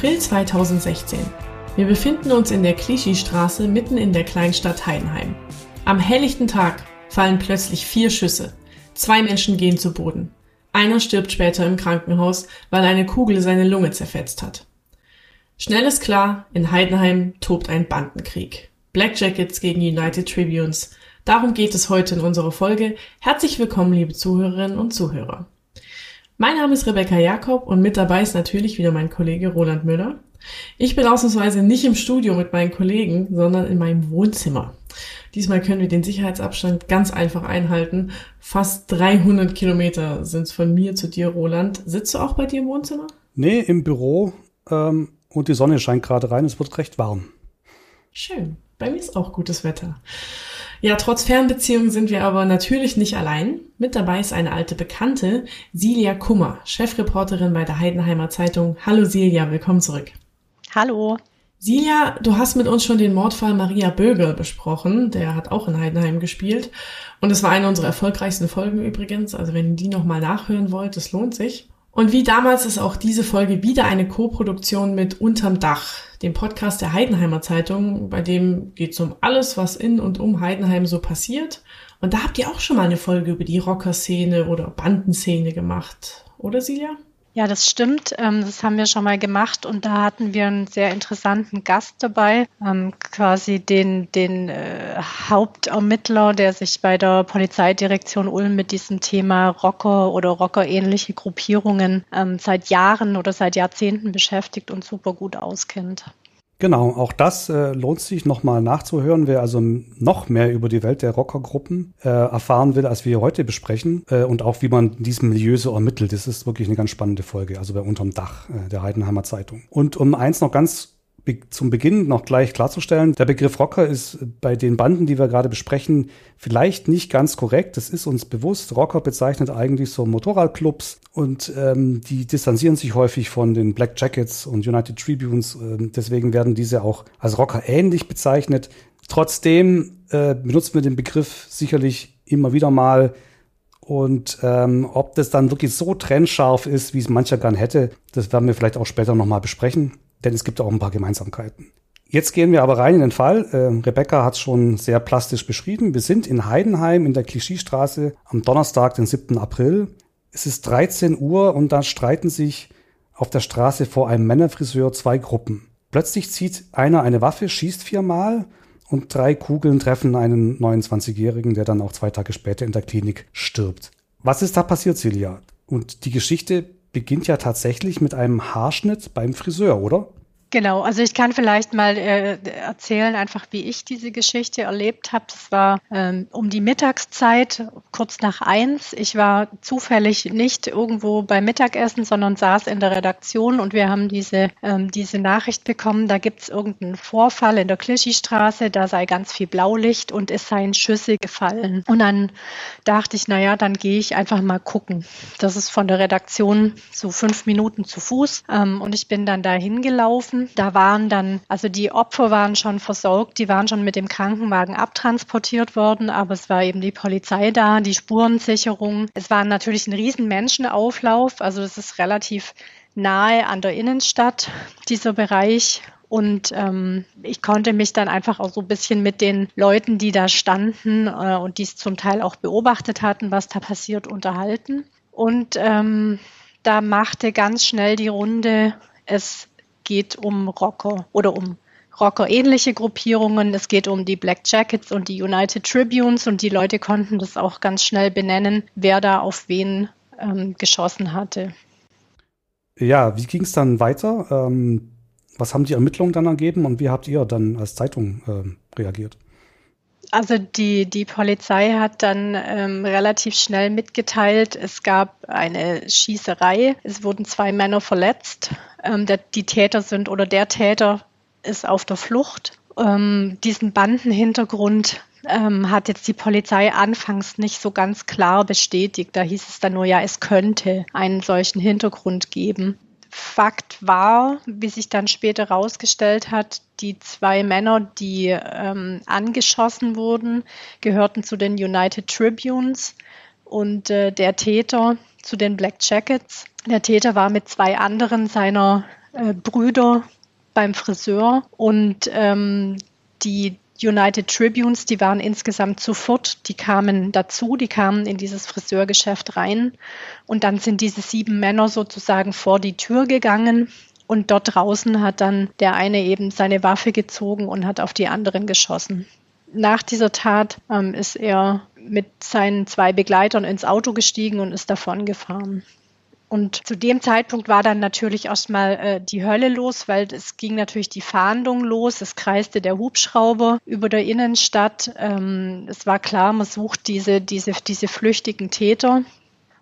April 2016. Wir befinden uns in der Clichy-Straße mitten in der Kleinstadt Heidenheim. Am helllichten Tag fallen plötzlich vier Schüsse. Zwei Menschen gehen zu Boden. Einer stirbt später im Krankenhaus, weil eine Kugel seine Lunge zerfetzt hat. Schnell ist klar, in Heidenheim tobt ein Bandenkrieg. Black Jackets gegen United Tribunes. Darum geht es heute in unserer Folge. Herzlich willkommen, liebe Zuhörerinnen und Zuhörer. Mein Name ist Rebecca Jakob und mit dabei ist natürlich wieder mein Kollege Roland Müller. Ich bin ausnahmsweise nicht im Studio mit meinen Kollegen, sondern in meinem Wohnzimmer. Diesmal können wir den Sicherheitsabstand ganz einfach einhalten. Fast 300 Kilometer sind es von mir zu dir, Roland. Sitzt du auch bei dir im Wohnzimmer? Nee, im Büro ähm, und die Sonne scheint gerade rein. Es wird recht warm. Schön. Bei mir ist auch gutes Wetter. Ja, trotz Fernbeziehungen sind wir aber natürlich nicht allein. Mit dabei ist eine alte Bekannte, Silja Kummer, Chefreporterin bei der Heidenheimer Zeitung. Hallo Silja, willkommen zurück. Hallo. Silja, du hast mit uns schon den Mordfall Maria Bögel besprochen. Der hat auch in Heidenheim gespielt. Und es war eine unserer erfolgreichsten Folgen übrigens. Also wenn ihr die nochmal nachhören wollt, es lohnt sich. Und wie damals ist auch diese Folge wieder eine Co-Produktion mit Unterm Dach, dem Podcast der Heidenheimer Zeitung, bei dem geht es um alles, was in und um Heidenheim so passiert. Und da habt ihr auch schon mal eine Folge über die Rockerszene oder Bandenszene gemacht, oder Silja? Ja, das stimmt. Ähm, das haben wir schon mal gemacht und da hatten wir einen sehr interessanten Gast dabei, ähm, quasi den, den äh, Hauptermittler, der sich bei der Polizeidirektion Ulm mit diesem Thema Rocker oder Rockerähnliche Gruppierungen ähm, seit Jahren oder seit Jahrzehnten beschäftigt und super gut auskennt. Genau, auch das äh, lohnt sich nochmal nachzuhören. Wer also noch mehr über die Welt der Rockergruppen äh, erfahren will, als wir heute besprechen äh, und auch wie man diesem Milieu so ermittelt, das ist wirklich eine ganz spannende Folge, also bei Unterm Dach äh, der Heidenheimer Zeitung. Und um eins noch ganz zum Beginn noch gleich klarzustellen, der Begriff Rocker ist bei den Banden, die wir gerade besprechen, vielleicht nicht ganz korrekt. Das ist uns bewusst. Rocker bezeichnet eigentlich so Motorradclubs und ähm, die distanzieren sich häufig von den Black Jackets und United Tribunes. Ähm, deswegen werden diese auch als Rocker ähnlich bezeichnet. Trotzdem äh, benutzen wir den Begriff sicherlich immer wieder mal. Und ähm, ob das dann wirklich so trennscharf ist, wie es mancher gern hätte, das werden wir vielleicht auch später nochmal besprechen denn es gibt auch ein paar Gemeinsamkeiten. Jetzt gehen wir aber rein in den Fall. Äh, Rebecca hat es schon sehr plastisch beschrieben. Wir sind in Heidenheim in der Klischeestraße am Donnerstag, den 7. April. Es ist 13 Uhr und da streiten sich auf der Straße vor einem Männerfriseur zwei Gruppen. Plötzlich zieht einer eine Waffe, schießt viermal und drei Kugeln treffen einen 29-Jährigen, der dann auch zwei Tage später in der Klinik stirbt. Was ist da passiert, Celia? Und die Geschichte beginnt ja tatsächlich mit einem Haarschnitt beim Friseur, oder? Genau, also ich kann vielleicht mal äh, erzählen, einfach wie ich diese Geschichte erlebt habe. Es war ähm, um die Mittagszeit, kurz nach eins. Ich war zufällig nicht irgendwo beim Mittagessen, sondern saß in der Redaktion und wir haben diese, ähm, diese Nachricht bekommen, da gibt es irgendeinen Vorfall in der Klischstraße, da sei ganz viel Blaulicht und es seien Schüsse gefallen. Und dann dachte ich, naja, dann gehe ich einfach mal gucken. Das ist von der Redaktion so fünf Minuten zu Fuß ähm, und ich bin dann da hingelaufen da waren dann, also die Opfer waren schon versorgt, die waren schon mit dem Krankenwagen abtransportiert worden, aber es war eben die Polizei da, die Spurensicherung. Es war natürlich ein riesen Menschenauflauf, also es ist relativ nahe an der Innenstadt, dieser Bereich. Und ähm, ich konnte mich dann einfach auch so ein bisschen mit den Leuten, die da standen äh, und die es zum Teil auch beobachtet hatten, was da passiert, unterhalten. Und ähm, da machte ganz schnell die Runde, es geht um Rocker oder um Rocker-ähnliche Gruppierungen. Es geht um die Black Jackets und die United Tribunes und die Leute konnten das auch ganz schnell benennen, wer da auf wen ähm, geschossen hatte. Ja, wie ging es dann weiter? Ähm, was haben die Ermittlungen dann ergeben und wie habt ihr dann als Zeitung ähm, reagiert? Also die, die Polizei hat dann ähm, relativ schnell mitgeteilt, es gab eine Schießerei, es wurden zwei Männer verletzt. Ähm, der, die Täter sind oder der Täter ist auf der Flucht. Ähm, diesen Bandenhintergrund ähm, hat jetzt die Polizei anfangs nicht so ganz klar bestätigt. Da hieß es dann nur, ja, es könnte einen solchen Hintergrund geben. Fakt war, wie sich dann später herausgestellt hat, die zwei Männer, die ähm, angeschossen wurden, gehörten zu den United Tribunes und äh, der Täter zu den Black Jackets. Der Täter war mit zwei anderen seiner äh, Brüder beim Friseur und ähm, die United Tribunes, die waren insgesamt zu fort, die kamen dazu, die kamen in dieses Friseurgeschäft rein und dann sind diese sieben Männer sozusagen vor die Tür gegangen und dort draußen hat dann der eine eben seine Waffe gezogen und hat auf die anderen geschossen. Nach dieser Tat ähm, ist er mit seinen zwei Begleitern ins Auto gestiegen und ist davon gefahren. Und zu dem Zeitpunkt war dann natürlich erstmal äh, die Hölle los, weil es ging natürlich die Fahndung los. Es kreiste der Hubschrauber über der Innenstadt. Ähm, es war klar, man sucht diese, diese, diese flüchtigen Täter.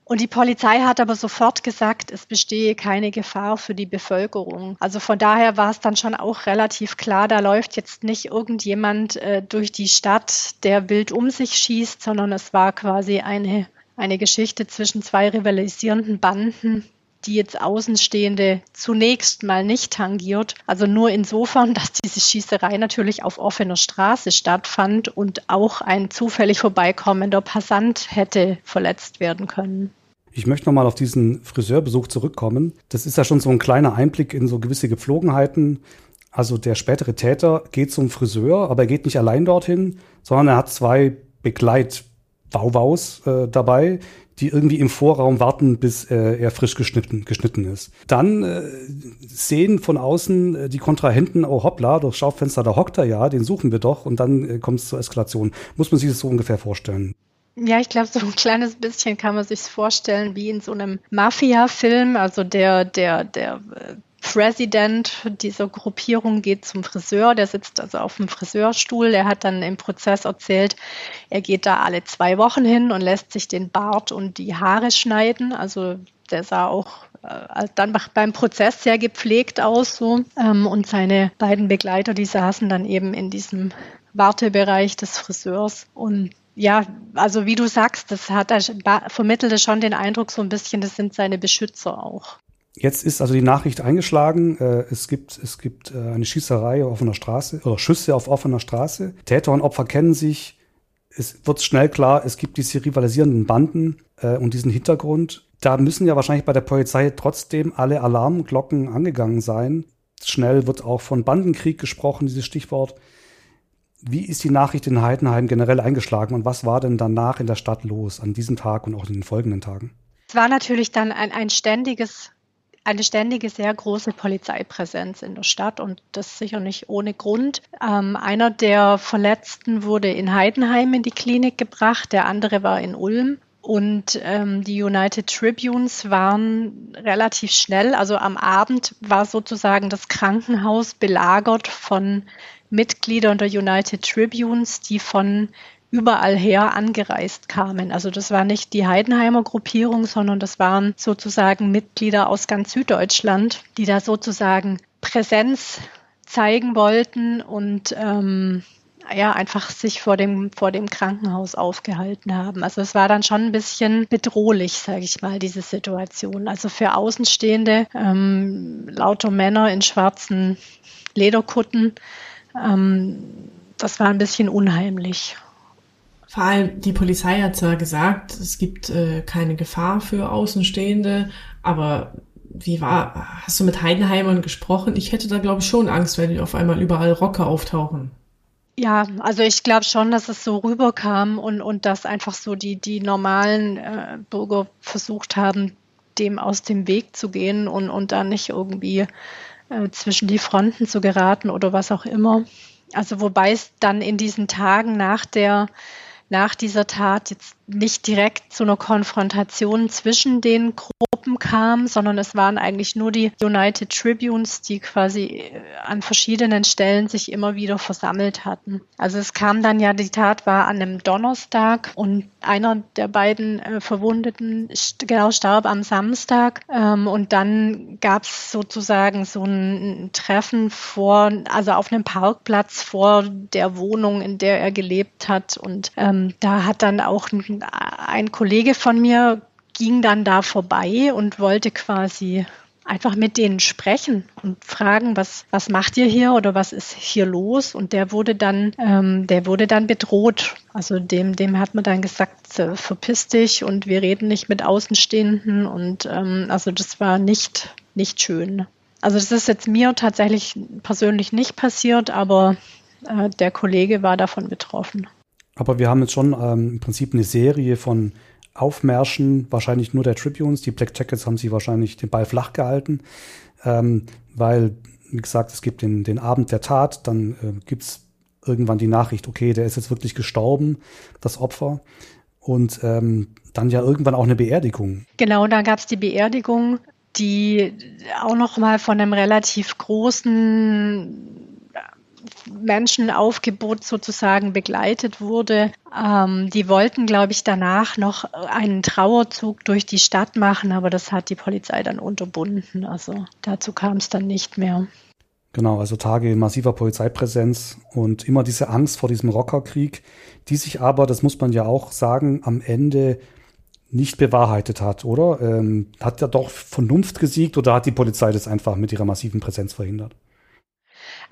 Und die Polizei hat aber sofort gesagt, es bestehe keine Gefahr für die Bevölkerung. Also von daher war es dann schon auch relativ klar, da läuft jetzt nicht irgendjemand äh, durch die Stadt, der wild um sich schießt, sondern es war quasi eine eine Geschichte zwischen zwei rivalisierenden Banden, die jetzt Außenstehende zunächst mal nicht tangiert. Also nur insofern, dass diese Schießerei natürlich auf offener Straße stattfand und auch ein zufällig vorbeikommender Passant hätte verletzt werden können. Ich möchte nochmal auf diesen Friseurbesuch zurückkommen. Das ist ja schon so ein kleiner Einblick in so gewisse Gepflogenheiten. Also der spätere Täter geht zum Friseur, aber er geht nicht allein dorthin, sondern er hat zwei Begleit Wauwaus äh, dabei, die irgendwie im Vorraum warten, bis äh, er frisch geschnitten, geschnitten ist. Dann äh, sehen von außen äh, die Kontrahenten, oh hoppla, durch Schaufenster, da hockt er ja, den suchen wir doch und dann äh, kommt es zur Eskalation. Muss man sich das so ungefähr vorstellen? Ja, ich glaube, so ein kleines bisschen kann man sich vorstellen wie in so einem Mafia-Film. Also der, der, der äh, President dieser Gruppierung geht zum Friseur, der sitzt also auf dem Friseurstuhl, der hat dann im Prozess erzählt, er geht da alle zwei Wochen hin und lässt sich den Bart und die Haare schneiden. Also der sah auch äh, dann beim Prozess sehr gepflegt aus so. Ähm, und seine beiden Begleiter, die saßen dann eben in diesem Wartebereich des Friseurs und ja, also wie du sagst, das hat er vermittelte schon den Eindruck so ein bisschen, das sind seine Beschützer auch. Jetzt ist also die Nachricht eingeschlagen. Äh, es gibt, es gibt äh, eine Schießerei auf offener Straße oder Schüsse auf offener Straße. Täter und Opfer kennen sich. Es wird schnell klar, es gibt diese rivalisierenden Banden äh, und diesen Hintergrund. Da müssen ja wahrscheinlich bei der Polizei trotzdem alle Alarmglocken angegangen sein. Schnell wird auch von Bandenkrieg gesprochen, dieses Stichwort. Wie ist die Nachricht in Heidenheim generell eingeschlagen und was war denn danach in der Stadt los an diesem Tag und auch in den folgenden Tagen? Es war natürlich dann ein, ein ständiges eine ständige, sehr große Polizeipräsenz in der Stadt und das sicher nicht ohne Grund. Ähm, einer der Verletzten wurde in Heidenheim in die Klinik gebracht, der andere war in Ulm. Und ähm, die United Tribunes waren relativ schnell, also am Abend war sozusagen das Krankenhaus belagert von Mitgliedern der United Tribunes, die von überall her angereist kamen. Also das war nicht die Heidenheimer Gruppierung, sondern das waren sozusagen Mitglieder aus ganz Süddeutschland, die da sozusagen Präsenz zeigen wollten und ähm, ja, einfach sich vor dem, vor dem Krankenhaus aufgehalten haben. Also es war dann schon ein bisschen bedrohlich, sage ich mal, diese Situation. Also für Außenstehende, ähm, lauter Männer in schwarzen Lederkutten, ähm, das war ein bisschen unheimlich. Vor allem die Polizei hat zwar gesagt, es gibt äh, keine Gefahr für Außenstehende, aber wie war, hast du mit Heidenheimern gesprochen? Ich hätte da, glaube ich, schon Angst, wenn auf einmal überall Rocker auftauchen. Ja, also ich glaube schon, dass es so rüberkam und, und dass einfach so die, die normalen äh, Bürger versucht haben, dem aus dem Weg zu gehen und, und dann nicht irgendwie äh, zwischen die Fronten zu geraten oder was auch immer. Also wobei es dann in diesen Tagen nach der nach dieser Tat jetzt nicht direkt zu einer Konfrontation zwischen den Gruppen kam, sondern es waren eigentlich nur die United Tribunes, die quasi äh, an verschiedenen Stellen sich immer wieder versammelt hatten. Also es kam dann ja, die Tat war an einem Donnerstag und einer der beiden äh, Verwundeten genau starb am Samstag ähm, und dann gab es sozusagen so ein Treffen vor, also auf einem Parkplatz vor der Wohnung, in der er gelebt hat und ähm, da hat dann auch ein ein Kollege von mir ging dann da vorbei und wollte quasi einfach mit denen sprechen und fragen, was, was macht ihr hier oder was ist hier los? Und der wurde dann, ähm, der wurde dann bedroht. Also dem, dem hat man dann gesagt, äh, verpiss dich und wir reden nicht mit Außenstehenden. Und ähm, also das war nicht, nicht schön. Also das ist jetzt mir tatsächlich persönlich nicht passiert, aber äh, der Kollege war davon betroffen. Aber wir haben jetzt schon ähm, im Prinzip eine Serie von Aufmärschen, wahrscheinlich nur der Tribunes. Die Black Jackets haben sie wahrscheinlich den Ball flach gehalten, ähm, weil, wie gesagt, es gibt den, den Abend der Tat, dann äh, gibt es irgendwann die Nachricht, okay, der ist jetzt wirklich gestorben, das Opfer. Und ähm, dann ja irgendwann auch eine Beerdigung. Genau, da gab es die Beerdigung, die auch noch mal von einem relativ großen Menschenaufgebot sozusagen begleitet wurde. Ähm, die wollten, glaube ich, danach noch einen Trauerzug durch die Stadt machen, aber das hat die Polizei dann unterbunden. Also dazu kam es dann nicht mehr. Genau, also Tage massiver Polizeipräsenz und immer diese Angst vor diesem Rockerkrieg, die sich aber, das muss man ja auch sagen, am Ende nicht bewahrheitet hat, oder? Ähm, hat ja doch Vernunft gesiegt oder hat die Polizei das einfach mit ihrer massiven Präsenz verhindert?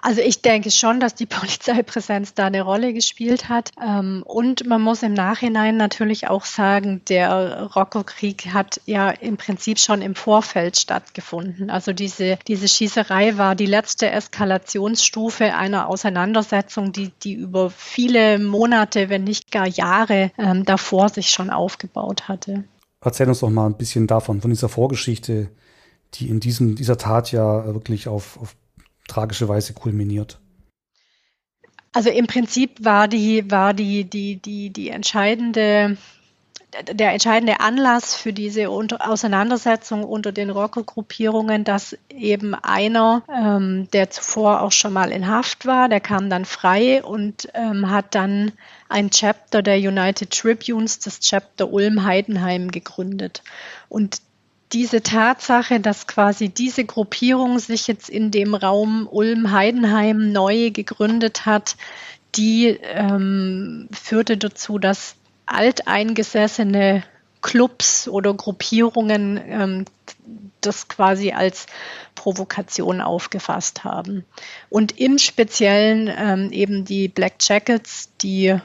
Also ich denke schon, dass die Polizeipräsenz da eine Rolle gespielt hat. Ähm, und man muss im Nachhinein natürlich auch sagen, der Rockerkrieg hat ja im Prinzip schon im Vorfeld stattgefunden. Also diese, diese Schießerei war die letzte Eskalationsstufe einer Auseinandersetzung, die, die über viele Monate, wenn nicht gar Jahre ähm, davor sich schon aufgebaut hatte. Erzähl uns doch mal ein bisschen davon, von dieser Vorgeschichte, die in diesem, dieser Tat ja wirklich auf, auf tragische Weise kulminiert? Also im Prinzip war die, war die, die, die, die entscheidende, der entscheidende Anlass für diese Auseinandersetzung unter den Rockergruppierungen, dass eben einer, ähm, der zuvor auch schon mal in Haft war, der kam dann frei und ähm, hat dann ein Chapter der United Tribunes, das Chapter Ulm-Heidenheim gegründet. Und diese Tatsache, dass quasi diese Gruppierung sich jetzt in dem Raum Ulm-Heidenheim neu gegründet hat, die ähm, führte dazu, dass alteingesessene Clubs oder Gruppierungen ähm, das quasi als Provokation aufgefasst haben. Und im Speziellen ähm, eben die Black Jackets, die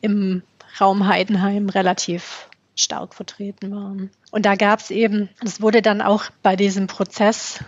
im Raum Heidenheim relativ stark vertreten waren. Und da gab es eben, das wurde dann auch bei diesem Prozess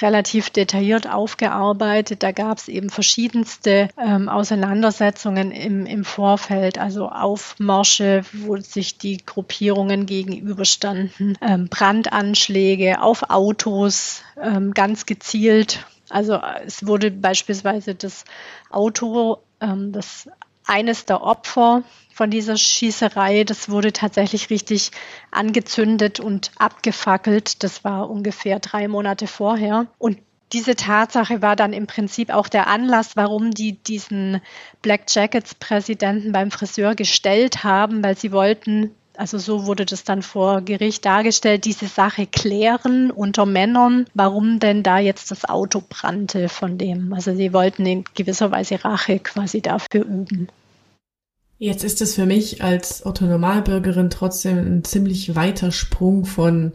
relativ detailliert aufgearbeitet. Da gab es eben verschiedenste ähm, Auseinandersetzungen im, im Vorfeld, also Aufmärsche, wo sich die Gruppierungen gegenüberstanden, ähm, Brandanschläge auf Autos, ähm, ganz gezielt. Also es wurde beispielsweise das Auto, ähm, das eines der Opfer von dieser Schießerei, das wurde tatsächlich richtig angezündet und abgefackelt. Das war ungefähr drei Monate vorher. Und diese Tatsache war dann im Prinzip auch der Anlass, warum die diesen Black Jackets Präsidenten beim Friseur gestellt haben, weil sie wollten, also so wurde das dann vor Gericht dargestellt, diese Sache klären unter Männern, warum denn da jetzt das Auto brannte von dem. Also sie wollten in gewisser Weise Rache quasi dafür üben. Jetzt ist es für mich als Autonomalbürgerin trotzdem ein ziemlich weiter Sprung von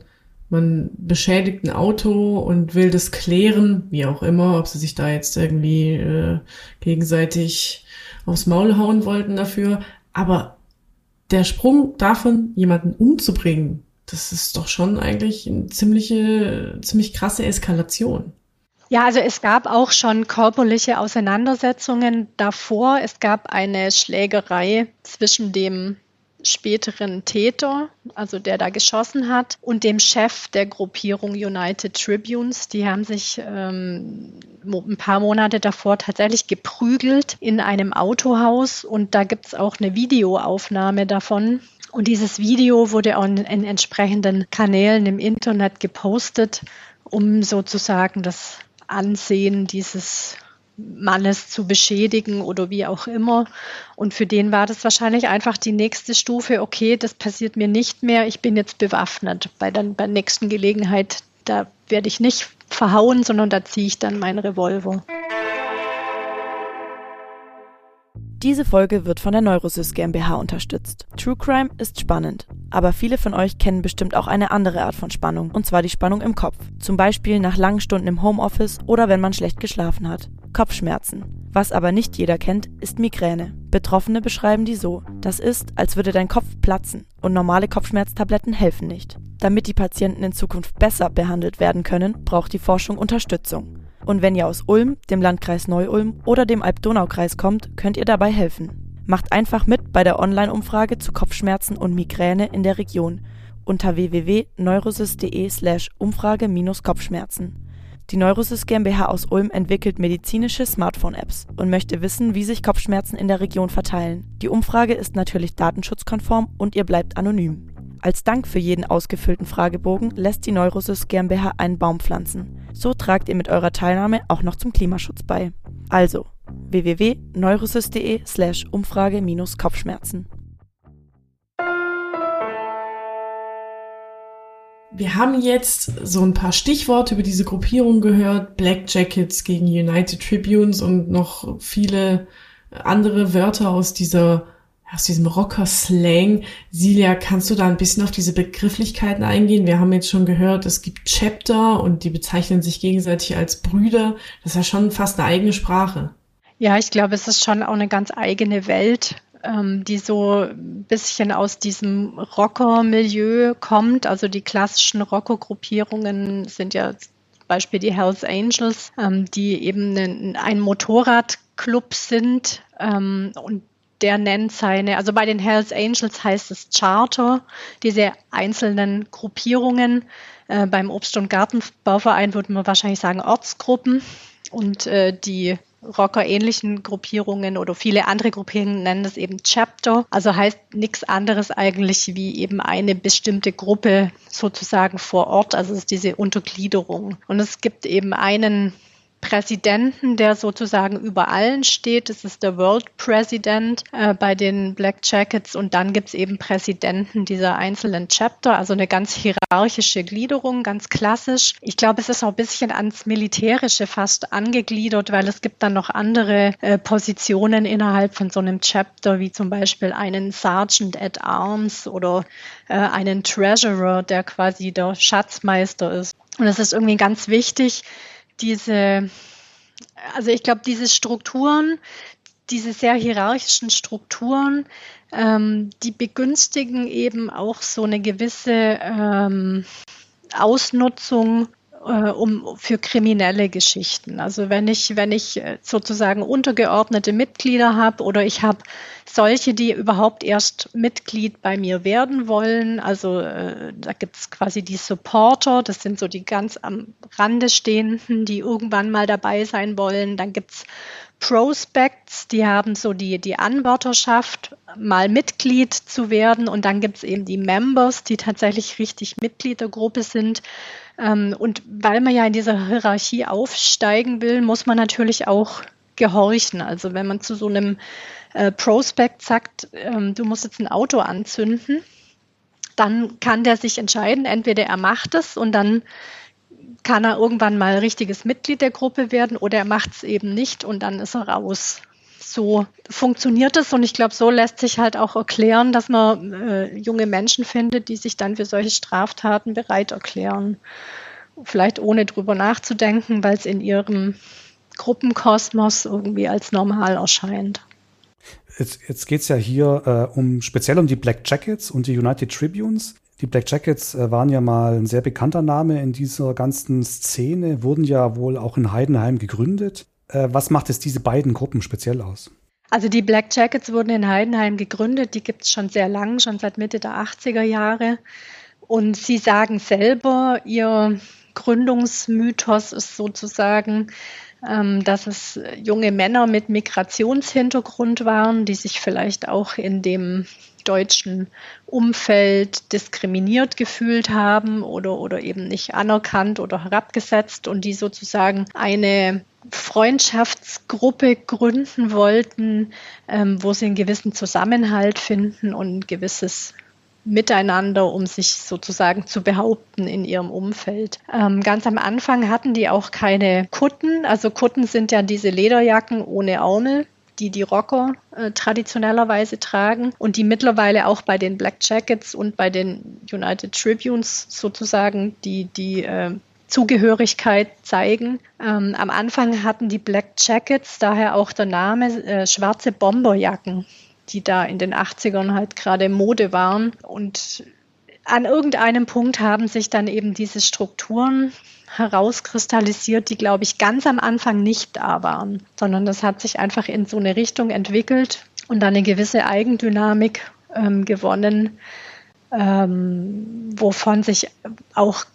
man beschädigt ein Auto und will das klären, wie auch immer, ob sie sich da jetzt irgendwie äh, gegenseitig aufs Maul hauen wollten dafür. Aber der Sprung davon, jemanden umzubringen, das ist doch schon eigentlich eine ziemliche, ziemlich krasse Eskalation. Ja, also es gab auch schon körperliche Auseinandersetzungen davor. Es gab eine Schlägerei zwischen dem späteren Täter, also der da geschossen hat, und dem Chef der Gruppierung United Tribunes. Die haben sich ähm, ein paar Monate davor tatsächlich geprügelt in einem Autohaus und da gibt es auch eine Videoaufnahme davon. Und dieses Video wurde auch in, in entsprechenden Kanälen im Internet gepostet, um sozusagen das Ansehen dieses Mannes zu beschädigen oder wie auch immer. Und für den war das wahrscheinlich einfach die nächste Stufe, okay, das passiert mir nicht mehr, ich bin jetzt bewaffnet. Bei der, bei der nächsten Gelegenheit, da werde ich nicht verhauen, sondern da ziehe ich dann meinen Revolver. Diese Folge wird von der Neurosys GmbH unterstützt. True Crime ist spannend, aber viele von euch kennen bestimmt auch eine andere Art von Spannung, und zwar die Spannung im Kopf. Zum Beispiel nach langen Stunden im Homeoffice oder wenn man schlecht geschlafen hat. Kopfschmerzen. Was aber nicht jeder kennt, ist Migräne. Betroffene beschreiben die so. Das ist, als würde dein Kopf platzen und normale Kopfschmerztabletten helfen nicht. Damit die Patienten in Zukunft besser behandelt werden können, braucht die Forschung Unterstützung. Und wenn ihr aus Ulm, dem Landkreis Neu-Ulm oder dem Alb-Donau-Kreis kommt, könnt ihr dabei helfen. Macht einfach mit bei der Online-Umfrage zu Kopfschmerzen und Migräne in der Region unter www.neurosys.de slash Umfrage-Kopfschmerzen. Die Neurosys GmbH aus Ulm entwickelt medizinische Smartphone-Apps und möchte wissen, wie sich Kopfschmerzen in der Region verteilen. Die Umfrage ist natürlich datenschutzkonform und ihr bleibt anonym. Als Dank für jeden ausgefüllten Fragebogen lässt die Neurosys GmbH einen Baum pflanzen. So tragt ihr mit eurer Teilnahme auch noch zum Klimaschutz bei. Also www.neurosys.de slash Umfrage-Kopfschmerzen. Wir haben jetzt so ein paar Stichworte über diese Gruppierung gehört. Black Jackets gegen United Tribunes und noch viele andere Wörter aus dieser aus diesem Rocker-Slang. Silja, kannst du da ein bisschen auf diese Begrifflichkeiten eingehen? Wir haben jetzt schon gehört, es gibt Chapter und die bezeichnen sich gegenseitig als Brüder. Das ist ja schon fast eine eigene Sprache. Ja, ich glaube, es ist schon auch eine ganz eigene Welt, ähm, die so ein bisschen aus diesem Rocker-Milieu kommt. Also die klassischen Rocker-Gruppierungen sind ja zum Beispiel die Hells Angels, ähm, die eben ein, Motorradclub sind ähm, und der nennt seine, also bei den Hells Angels heißt es Charter, diese einzelnen Gruppierungen. Äh, beim Obst- und Gartenbauverein würde man wahrscheinlich sagen Ortsgruppen. Und äh, die Rocker-ähnlichen Gruppierungen oder viele andere Gruppierungen nennen es eben Chapter. Also heißt nichts anderes eigentlich wie eben eine bestimmte Gruppe sozusagen vor Ort. Also es ist diese Untergliederung. Und es gibt eben einen Präsidenten, der sozusagen über allen steht. Das ist der World President äh, bei den Black Jackets. Und dann gibt es eben Präsidenten dieser einzelnen Chapter, also eine ganz hierarchische Gliederung, ganz klassisch. Ich glaube, es ist auch ein bisschen ans Militärische fast angegliedert, weil es gibt dann noch andere äh, Positionen innerhalb von so einem Chapter, wie zum Beispiel einen Sergeant at Arms oder äh, einen Treasurer, der quasi der Schatzmeister ist. Und es ist irgendwie ganz wichtig, diese, also ich glaube, diese Strukturen, diese sehr hierarchischen Strukturen, ähm, die begünstigen eben auch so eine gewisse ähm, Ausnutzung äh, um, für kriminelle Geschichten. Also wenn ich, wenn ich äh, sozusagen untergeordnete Mitglieder habe oder ich habe solche, die überhaupt erst Mitglied bei mir werden wollen, also äh, da gibt es quasi die Supporter, das sind so die ganz am Rande stehenden, die irgendwann mal dabei sein wollen. Dann gibt es Prospects, die haben so die, die Anwärterschaft, mal Mitglied zu werden. Und dann gibt es eben die Members, die tatsächlich richtig Mitglied der Gruppe sind. Ähm, und weil man ja in dieser Hierarchie aufsteigen will, muss man natürlich auch gehorchen. Also wenn man zu so einem äh, Prospect sagt, ähm, du musst jetzt ein Auto anzünden, dann kann der sich entscheiden, entweder er macht es und dann kann er irgendwann mal richtiges Mitglied der Gruppe werden oder er macht es eben nicht und dann ist er raus. So funktioniert es und ich glaube, so lässt sich halt auch erklären, dass man äh, junge Menschen findet, die sich dann für solche Straftaten bereit erklären. Vielleicht ohne drüber nachzudenken, weil es in ihrem Gruppenkosmos irgendwie als normal erscheint. Jetzt, jetzt geht es ja hier äh, um speziell um die Black Jackets und die United Tribunes. Die Black Jackets äh, waren ja mal ein sehr bekannter Name in dieser ganzen Szene, wurden ja wohl auch in Heidenheim gegründet. Äh, was macht es diese beiden Gruppen speziell aus? Also die Black Jackets wurden in Heidenheim gegründet, die gibt es schon sehr lang, schon seit Mitte der 80er Jahre. Und sie sagen selber, ihr Gründungsmythos ist sozusagen, ähm, dass es junge Männer mit Migrationshintergrund waren, die sich vielleicht auch in dem deutschen Umfeld diskriminiert gefühlt haben oder, oder eben nicht anerkannt oder herabgesetzt und die sozusagen eine Freundschaftsgruppe gründen wollten, ähm, wo sie einen gewissen Zusammenhalt finden und ein gewisses Miteinander, um sich sozusagen zu behaupten in ihrem Umfeld. Ähm, ganz am Anfang hatten die auch keine Kutten. Also Kutten sind ja diese Lederjacken ohne Ärmel die die Rocker äh, traditionellerweise tragen und die mittlerweile auch bei den Black Jackets und bei den United Tribunes sozusagen die, die äh, Zugehörigkeit zeigen. Ähm, am Anfang hatten die Black Jackets, daher auch der Name, äh, schwarze Bomberjacken, die da in den 80ern halt gerade Mode waren. Und an irgendeinem Punkt haben sich dann eben diese Strukturen herauskristallisiert, die, glaube ich, ganz am Anfang nicht da waren, sondern das hat sich einfach in so eine Richtung entwickelt und dann eine gewisse Eigendynamik ähm, gewonnen, ähm, wovon sich auch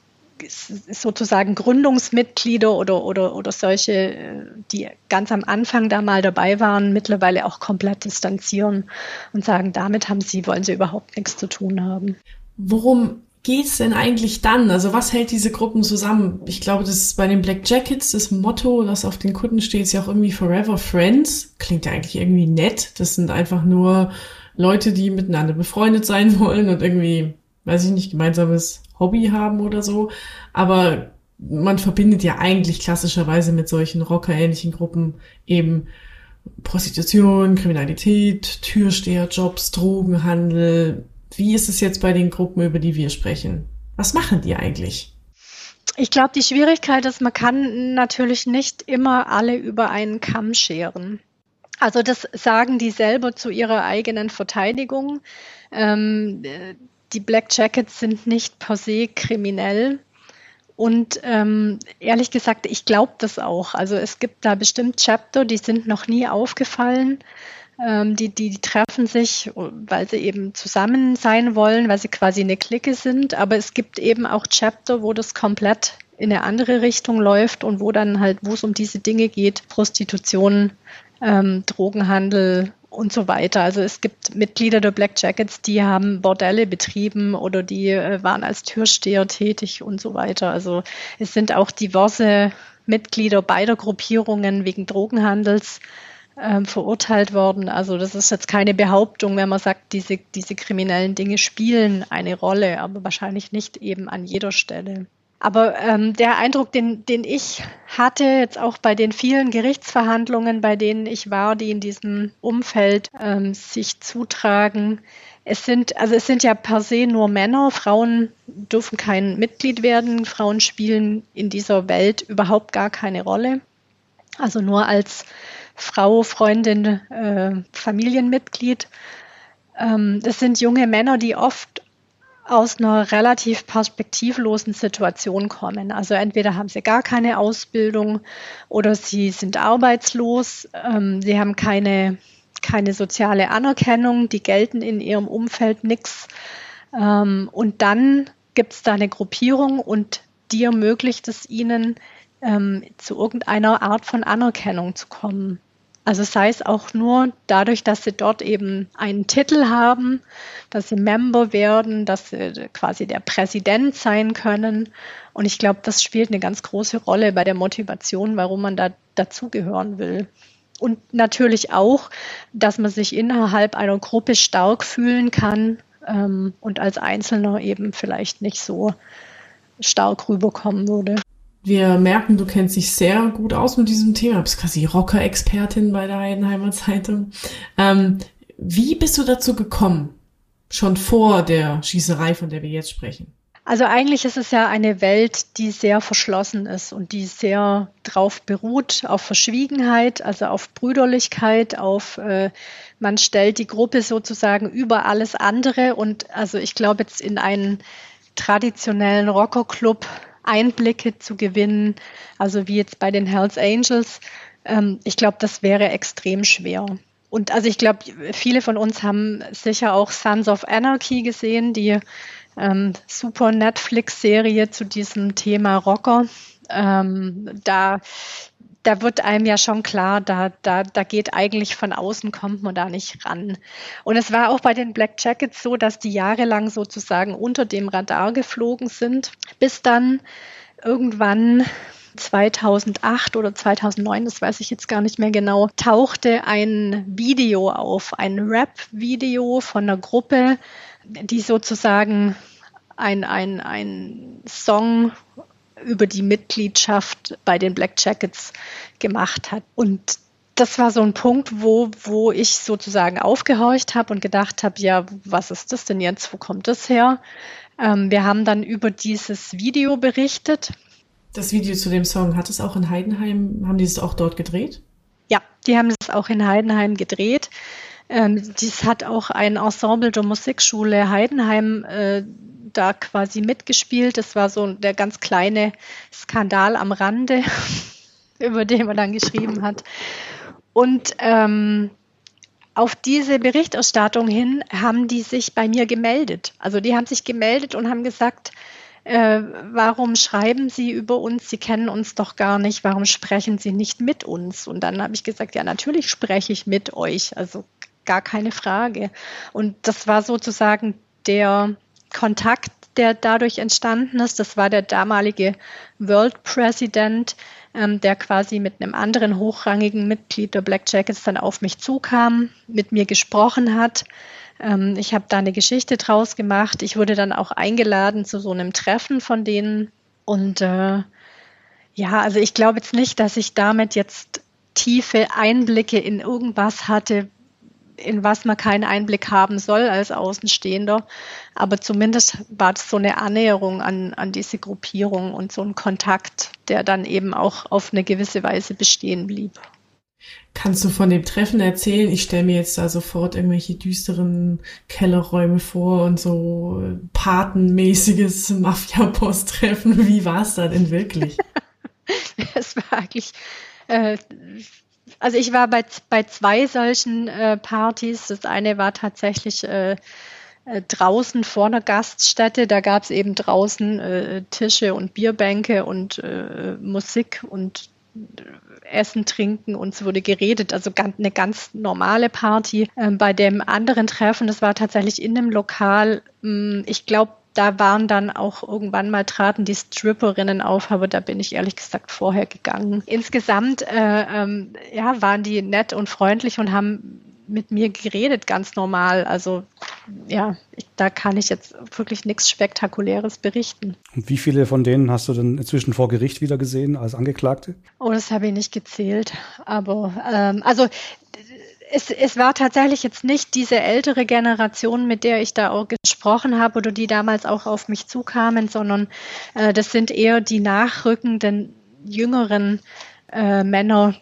sozusagen Gründungsmitglieder oder, oder, oder solche, die ganz am Anfang da mal dabei waren, mittlerweile auch komplett distanzieren und sagen, damit haben sie, wollen sie überhaupt nichts zu tun haben. Worum geht's denn eigentlich dann? Also was hält diese Gruppen zusammen? Ich glaube, das ist bei den Black Jackets das Motto, das auf den Kunden steht, ist ja auch irgendwie Forever Friends. Klingt ja eigentlich irgendwie nett. Das sind einfach nur Leute, die miteinander befreundet sein wollen und irgendwie, weiß ich nicht, gemeinsames Hobby haben oder so. Aber man verbindet ja eigentlich klassischerweise mit solchen Rocker-ähnlichen Gruppen eben Prostitution, Kriminalität, Türsteherjobs, Drogenhandel. Wie ist es jetzt bei den Gruppen, über die wir sprechen? Was machen die eigentlich? Ich glaube, die Schwierigkeit ist, man kann natürlich nicht immer alle über einen Kamm scheren. Also das sagen die selber zu ihrer eigenen Verteidigung. Ähm, die Black Jackets sind nicht per se kriminell. Und ähm, ehrlich gesagt, ich glaube das auch. Also es gibt da bestimmt Chapter, die sind noch nie aufgefallen. Ähm, die, die, die treffen sich, weil sie eben zusammen sein wollen, weil sie quasi eine Clique sind. Aber es gibt eben auch Chapter, wo das komplett in eine andere Richtung läuft und wo dann halt, wo es um diese Dinge geht, Prostitution, ähm, Drogenhandel und so weiter. Also es gibt Mitglieder der Black Jackets, die haben Bordelle betrieben oder die äh, waren als Türsteher tätig und so weiter. Also es sind auch diverse Mitglieder beider Gruppierungen wegen Drogenhandels ähm, verurteilt worden. Also das ist jetzt keine Behauptung, wenn man sagt, diese, diese kriminellen Dinge spielen eine Rolle, aber wahrscheinlich nicht eben an jeder Stelle. Aber ähm, der Eindruck, den, den ich hatte, jetzt auch bei den vielen Gerichtsverhandlungen, bei denen ich war, die in diesem Umfeld ähm, sich zutragen, es sind, also es sind ja per se nur Männer. Frauen dürfen kein Mitglied werden. Frauen spielen in dieser Welt überhaupt gar keine Rolle. Also nur als Frau, Freundin, äh, Familienmitglied. Ähm, das sind junge Männer, die oft aus einer relativ perspektivlosen Situation kommen. Also entweder haben sie gar keine Ausbildung oder sie sind arbeitslos, ähm, sie haben keine, keine soziale Anerkennung, die gelten in ihrem Umfeld nichts. Ähm, und dann gibt es da eine Gruppierung und die ermöglicht es ihnen, ähm, zu irgendeiner Art von Anerkennung zu kommen. Also sei es auch nur dadurch, dass sie dort eben einen Titel haben, dass sie Member werden, dass sie quasi der Präsident sein können. Und ich glaube, das spielt eine ganz große Rolle bei der Motivation, warum man da dazugehören will. Und natürlich auch, dass man sich innerhalb einer Gruppe stark fühlen kann ähm, und als Einzelner eben vielleicht nicht so stark rüberkommen würde. Wir merken, du kennst dich sehr gut aus mit diesem Thema. Du bist quasi Rocker-Expertin bei der Heidenheimer Zeitung. Ähm, wie bist du dazu gekommen? Schon vor der Schießerei, von der wir jetzt sprechen. Also eigentlich ist es ja eine Welt, die sehr verschlossen ist und die sehr drauf beruht, auf Verschwiegenheit, also auf Brüderlichkeit, auf äh, man stellt die Gruppe sozusagen über alles andere und also ich glaube jetzt in einen traditionellen Rockerclub Einblicke zu gewinnen, also wie jetzt bei den Hells Angels. Ähm, ich glaube, das wäre extrem schwer. Und also ich glaube, viele von uns haben sicher auch Sons of Anarchy gesehen, die ähm, super Netflix-Serie zu diesem Thema Rocker. Ähm, da da wird einem ja schon klar, da, da, da geht eigentlich von außen, kommt man da nicht ran. Und es war auch bei den Black Jackets so, dass die jahrelang sozusagen unter dem Radar geflogen sind, bis dann irgendwann 2008 oder 2009, das weiß ich jetzt gar nicht mehr genau, tauchte ein Video auf, ein Rap-Video von einer Gruppe, die sozusagen ein, ein, ein Song über die Mitgliedschaft bei den Black Jackets gemacht hat. Und das war so ein Punkt, wo, wo ich sozusagen aufgehorcht habe und gedacht habe, ja, was ist das denn jetzt? Wo kommt das her? Ähm, wir haben dann über dieses Video berichtet Das Video zu dem Song, hat es auch in Heidenheim, haben die es auch dort gedreht? Ja, die haben es auch in Heidenheim gedreht. Ähm, dies hat auch ein Ensemble der Musikschule Heidenheim äh, da quasi mitgespielt. Das war so der ganz kleine Skandal am Rande, über den man dann geschrieben hat. Und ähm, auf diese Berichterstattung hin haben die sich bei mir gemeldet. Also die haben sich gemeldet und haben gesagt, äh, warum schreiben Sie über uns? Sie kennen uns doch gar nicht. Warum sprechen Sie nicht mit uns? Und dann habe ich gesagt, ja, natürlich spreche ich mit euch. Also gar keine Frage. Und das war sozusagen der Kontakt, der dadurch entstanden ist. Das war der damalige World President, ähm, der quasi mit einem anderen hochrangigen Mitglied der Black Jackets dann auf mich zukam, mit mir gesprochen hat. Ähm, ich habe da eine Geschichte draus gemacht. Ich wurde dann auch eingeladen zu so einem Treffen von denen. Und äh, ja, also ich glaube jetzt nicht, dass ich damit jetzt tiefe Einblicke in irgendwas hatte, in was man keinen Einblick haben soll als Außenstehender. Aber zumindest war das so eine Annäherung an, an diese Gruppierung und so ein Kontakt, der dann eben auch auf eine gewisse Weise bestehen blieb. Kannst du von dem Treffen erzählen? Ich stelle mir jetzt da sofort irgendwelche düsteren Kellerräume vor und so patenmäßiges Mafia-Post-Treffen. Wie war es da denn wirklich? es war eigentlich äh, also ich war bei, bei zwei solchen äh, Partys. Das eine war tatsächlich äh, äh, draußen vor einer Gaststätte. Da gab es eben draußen äh, Tische und Bierbänke und äh, Musik und Essen, Trinken und es wurde geredet. Also eine ganz normale Party. Ähm, bei dem anderen Treffen, das war tatsächlich in einem Lokal, mh, hm, ich glaube, da waren dann auch irgendwann mal traten die Stripperinnen auf, aber da bin ich ehrlich gesagt vorher gegangen. Insgesamt äh, ähm, ja, waren die nett und freundlich und haben mit mir geredet, ganz normal. Also ja, ich, da kann ich jetzt wirklich nichts Spektakuläres berichten. Und wie viele von denen hast du denn inzwischen vor Gericht wieder gesehen als Angeklagte? Oh, das habe ich nicht gezählt. Aber ähm, also es, es war tatsächlich jetzt nicht diese ältere Generation, mit der ich da auch gesprochen habe oder die damals auch auf mich zukamen, sondern äh, das sind eher die nachrückenden jüngeren äh, Männer,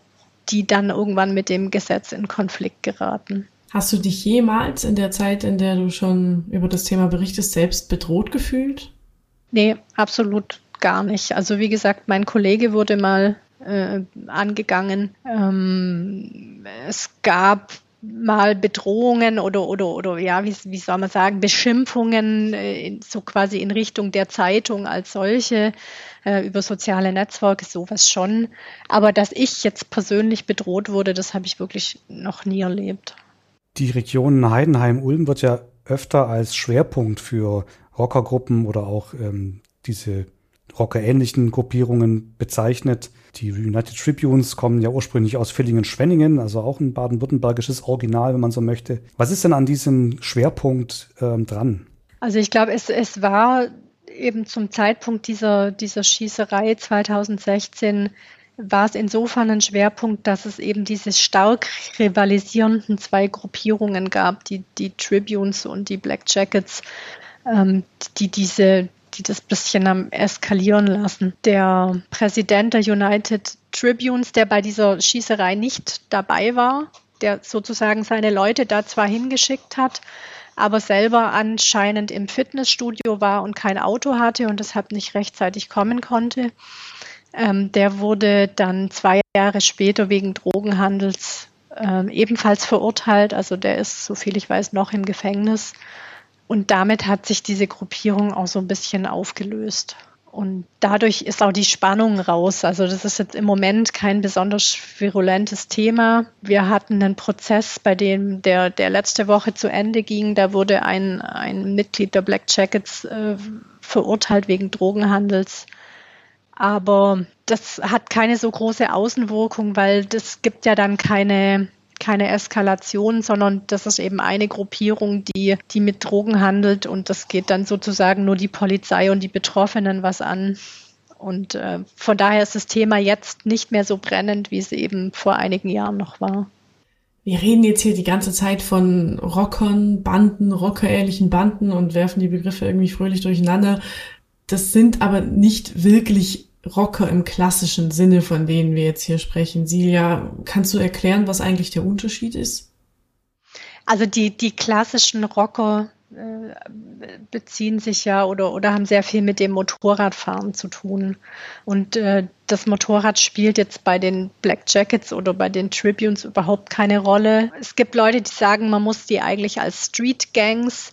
die dann irgendwann mit dem Gesetz in Konflikt geraten. Hast du dich jemals in der Zeit, in der du schon über das Thema berichtest, selbst bedroht gefühlt? Nee, absolut gar nicht. Also wie gesagt, mein Kollege wurde mal äh, angegangen. Ähm, es gab mal Bedrohungen oder oder oder ja, wie, wie soll man sagen, Beschimpfungen äh, so quasi in Richtung der Zeitung als solche äh, über soziale Netzwerke sowas schon, aber dass ich jetzt persönlich bedroht wurde, das habe ich wirklich noch nie erlebt. Die Region Heidenheim-Ulm wird ja öfter als Schwerpunkt für Rockergruppen oder auch ähm, diese Rocker-ähnlichen Gruppierungen bezeichnet. Die United Tribunes kommen ja ursprünglich aus Villingen-Schwenningen, also auch ein baden-württembergisches Original, wenn man so möchte. Was ist denn an diesem Schwerpunkt ähm, dran? Also ich glaube, es, es war eben zum Zeitpunkt dieser, dieser Schießerei 2016 war es insofern ein Schwerpunkt, dass es eben diese stark rivalisierenden zwei Gruppierungen gab, die, die Tribunes und die Black Jackets, ähm, die diese die das bisschen am eskalieren lassen. Der Präsident der United Tribunes, der bei dieser Schießerei nicht dabei war, der sozusagen seine Leute da zwar hingeschickt hat, aber selber anscheinend im Fitnessstudio war und kein Auto hatte und deshalb nicht rechtzeitig kommen konnte. Ähm, der wurde dann zwei Jahre später wegen Drogenhandels ähm, ebenfalls verurteilt. Also der ist, so viel ich weiß, noch im Gefängnis. Und damit hat sich diese Gruppierung auch so ein bisschen aufgelöst. Und dadurch ist auch die Spannung raus. Also das ist jetzt im Moment kein besonders virulentes Thema. Wir hatten einen Prozess, bei dem der, der letzte Woche zu Ende ging. Da wurde ein, ein Mitglied der Black Jackets äh, verurteilt wegen Drogenhandels. Aber das hat keine so große Außenwirkung, weil das gibt ja dann keine keine Eskalation, sondern das ist eben eine Gruppierung, die, die mit Drogen handelt und das geht dann sozusagen nur die Polizei und die Betroffenen was an. Und äh, von daher ist das Thema jetzt nicht mehr so brennend, wie es eben vor einigen Jahren noch war. Wir reden jetzt hier die ganze Zeit von Rockern, Banden, rockerähnlichen Banden und werfen die Begriffe irgendwie fröhlich durcheinander. Das sind aber nicht wirklich Rocker im klassischen Sinne, von denen wir jetzt hier sprechen. Silja, kannst du erklären, was eigentlich der Unterschied ist? Also die, die klassischen Rocker äh, beziehen sich ja oder, oder haben sehr viel mit dem Motorradfahren zu tun. Und äh, das Motorrad spielt jetzt bei den Black Jackets oder bei den Tribunes überhaupt keine Rolle. Es gibt Leute, die sagen, man muss die eigentlich als Street Gangs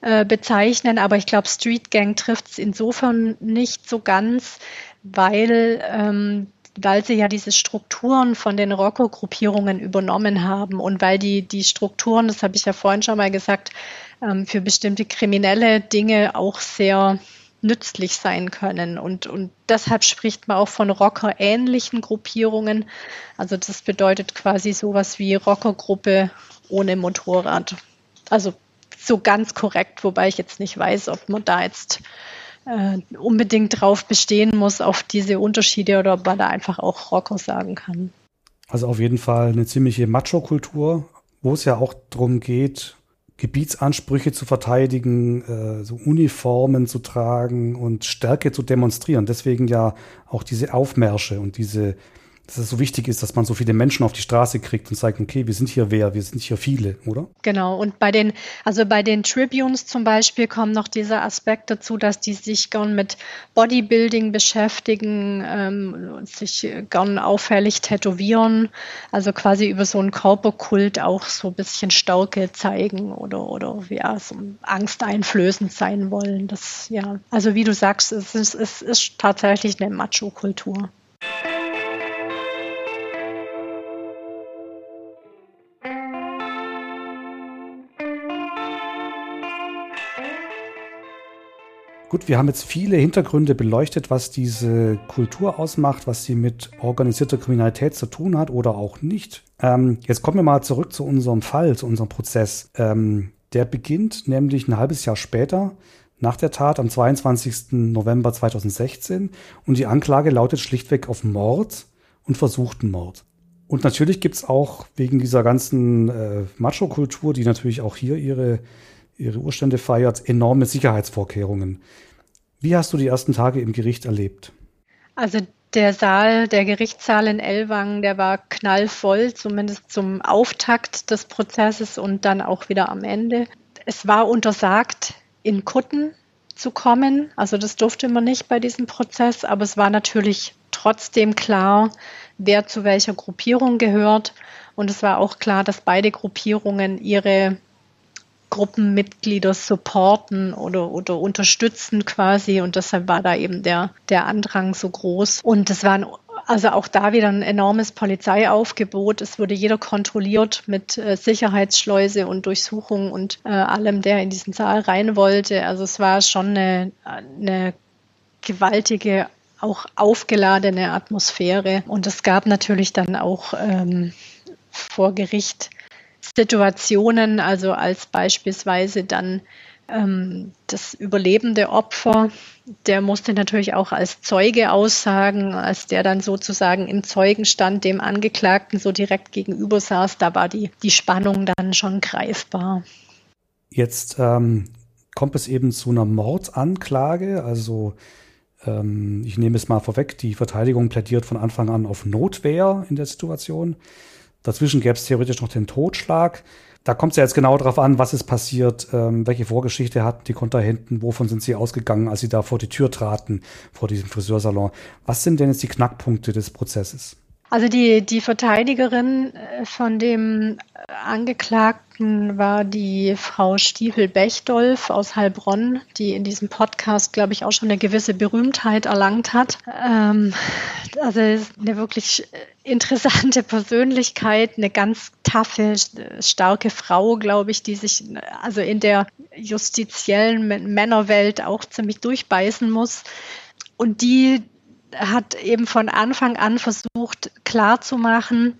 äh, bezeichnen, aber ich glaube, Street Gang trifft es insofern nicht so ganz, weil ähm, weil sie ja diese Strukturen von den Rocco-Gruppierungen übernommen haben und weil die, die Strukturen, das habe ich ja vorhin schon mal gesagt, ähm, für bestimmte kriminelle Dinge auch sehr nützlich sein können. Und, und deshalb spricht man auch von Rocker-ähnlichen Gruppierungen. Also das bedeutet quasi sowas wie Rockergruppe ohne Motorrad. Also so ganz korrekt, wobei ich jetzt nicht weiß, ob man da jetzt äh, unbedingt drauf bestehen muss, auf diese Unterschiede oder ob man da einfach auch Rocker sagen kann. Also auf jeden Fall eine ziemliche Macho-Kultur, wo es ja auch darum geht, Gebietsansprüche zu verteidigen, äh, so Uniformen zu tragen und Stärke zu demonstrieren. Deswegen ja auch diese Aufmärsche und diese dass es so wichtig ist, dass man so viele Menschen auf die Straße kriegt und sagt, okay, wir sind hier wer, wir sind hier viele, oder? Genau. Und bei den, also bei den Tribunes zum Beispiel kommt noch dieser Aspekt dazu, dass die sich gern mit Bodybuilding beschäftigen, ähm, sich gern auffällig tätowieren, also quasi über so einen Körperkult auch so ein bisschen Stärke zeigen oder, oder ja, so angsteinflößend sein wollen. Das, ja, also wie du sagst, es ist, es ist tatsächlich eine Macho-Kultur. Gut, wir haben jetzt viele Hintergründe beleuchtet, was diese Kultur ausmacht, was sie mit organisierter Kriminalität zu tun hat oder auch nicht. Ähm, jetzt kommen wir mal zurück zu unserem Fall, zu unserem Prozess. Ähm, der beginnt nämlich ein halbes Jahr später nach der Tat am 22. November 2016 und die Anklage lautet schlichtweg auf Mord und versuchten Mord. Und natürlich gibt es auch wegen dieser ganzen äh, Macho-Kultur, die natürlich auch hier ihre ihre Urstände feiert, enorme Sicherheitsvorkehrungen. Wie hast du die ersten Tage im Gericht erlebt? Also der Saal, der Gerichtssaal in Ellwangen, der war knallvoll, zumindest zum Auftakt des Prozesses und dann auch wieder am Ende. Es war untersagt, in Kutten zu kommen. Also das durfte man nicht bei diesem Prozess, aber es war natürlich trotzdem klar, wer zu welcher Gruppierung gehört. Und es war auch klar, dass beide Gruppierungen ihre Gruppenmitglieder supporten oder, oder unterstützen quasi. Und deshalb war da eben der, der Andrang so groß. Und es waren also auch da wieder ein enormes Polizeiaufgebot. Es wurde jeder kontrolliert mit äh, Sicherheitsschleuse und Durchsuchung und äh, allem, der in diesen Saal rein wollte. Also es war schon eine, eine gewaltige, auch aufgeladene Atmosphäre. Und es gab natürlich dann auch ähm, vor Gericht Situationen, also als beispielsweise dann ähm, das überlebende Opfer, der musste natürlich auch als Zeuge aussagen, als der dann sozusagen im Zeugenstand dem Angeklagten so direkt gegenüber saß, da war die, die Spannung dann schon greifbar. Jetzt ähm, kommt es eben zu einer Mordanklage, also ähm, ich nehme es mal vorweg, die Verteidigung plädiert von Anfang an auf Notwehr in der Situation. Dazwischen gäbe es theoretisch noch den Totschlag. Da kommt es ja jetzt genau darauf an, was ist passiert, ähm, welche Vorgeschichte hatten die Kontrahenten, wovon sind sie ausgegangen, als sie da vor die Tür traten, vor diesem Friseursalon. Was sind denn jetzt die Knackpunkte des Prozesses? Also die, die Verteidigerin äh, von dem Angeklagten war die Frau Stiefel-Bechdolf aus Heilbronn, die in diesem Podcast, glaube ich, auch schon eine gewisse Berühmtheit erlangt hat. Ähm, also eine wirklich interessante Persönlichkeit, eine ganz taffe, starke Frau, glaube ich, die sich also in der justiziellen Männerwelt auch ziemlich durchbeißen muss. Und die hat eben von Anfang an versucht klarzumachen,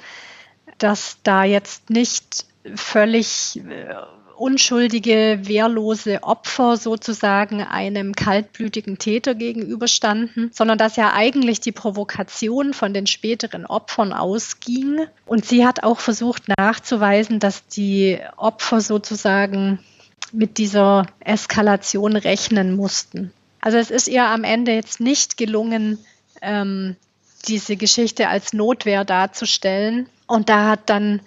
dass da jetzt nicht völlig äh, unschuldige, wehrlose Opfer sozusagen einem kaltblütigen Täter gegenüberstanden, sondern dass ja eigentlich die Provokation von den späteren Opfern ausging. Und sie hat auch versucht nachzuweisen, dass die Opfer sozusagen mit dieser Eskalation rechnen mussten. Also es ist ihr am Ende jetzt nicht gelungen, ähm, diese Geschichte als Notwehr darzustellen. Und da hat dann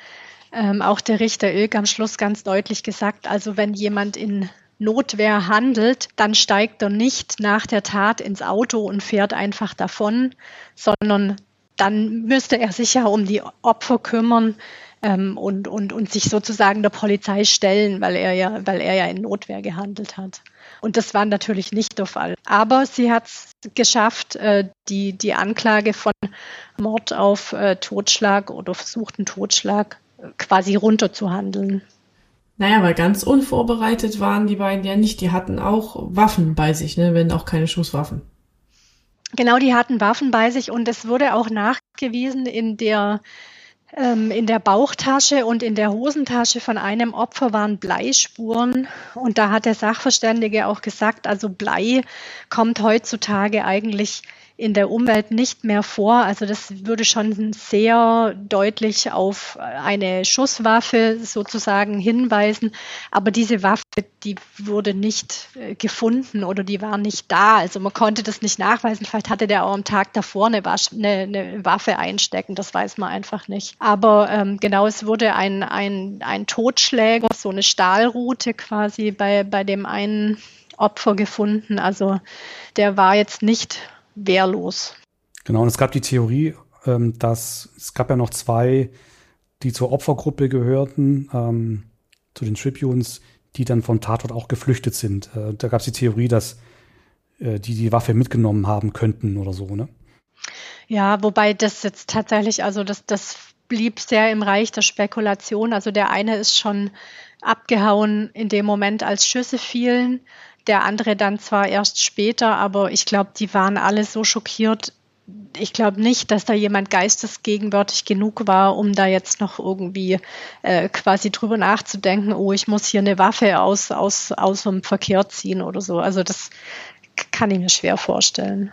ähm, auch der Richter Ilk am Schluss ganz deutlich gesagt, also wenn jemand in Notwehr handelt, dann steigt er nicht nach der Tat ins Auto und fährt einfach davon, sondern dann müsste er sich ja um die Opfer kümmern ähm, und, und, und sich sozusagen der Polizei stellen, weil er ja, weil er ja in Notwehr gehandelt hat. Und das war natürlich nicht der Fall. Aber sie hat es geschafft, äh, die, die Anklage von Mord auf äh, Totschlag oder versuchten Totschlag äh, quasi runterzuhandeln. Naja, weil ganz unvorbereitet waren die beiden ja nicht. Die hatten auch Waffen bei sich, ne? wenn auch keine Schusswaffen. Genau, die hatten Waffen bei sich und es wurde auch nachgewiesen in der in der Bauchtasche und in der Hosentasche von einem Opfer waren Bleispuren. Und da hat der Sachverständige auch gesagt, also Blei kommt heutzutage eigentlich in der Umwelt nicht mehr vor. Also das würde schon sehr deutlich auf eine Schusswaffe sozusagen hinweisen. Aber diese Waffe, die wurde nicht äh, gefunden oder die war nicht da. Also man konnte das nicht nachweisen. Vielleicht hatte der auch am Tag davor eine, Wasch, eine, eine Waffe einstecken. Das weiß man einfach nicht. Aber ähm, genau, es wurde ein, ein, ein Totschläger, so eine Stahlrute quasi bei, bei dem einen Opfer gefunden. Also der war jetzt nicht wehrlos. Genau, und es gab die Theorie, ähm, dass es gab ja noch zwei, die zur Opfergruppe gehörten, ähm, zu den Tribunes, die dann vom Tatort auch geflüchtet sind. Äh, da gab es die Theorie, dass äh, die die Waffe mitgenommen haben könnten oder so, ne? Ja, wobei das jetzt tatsächlich, also das, das blieb sehr im Reich der Spekulation. Also der eine ist schon abgehauen in dem Moment, als Schüsse fielen der andere dann zwar erst später, aber ich glaube, die waren alle so schockiert. Ich glaube nicht, dass da jemand geistesgegenwärtig genug war, um da jetzt noch irgendwie äh, quasi drüber nachzudenken, oh, ich muss hier eine Waffe aus, aus, aus dem Verkehr ziehen oder so. Also das kann ich mir schwer vorstellen.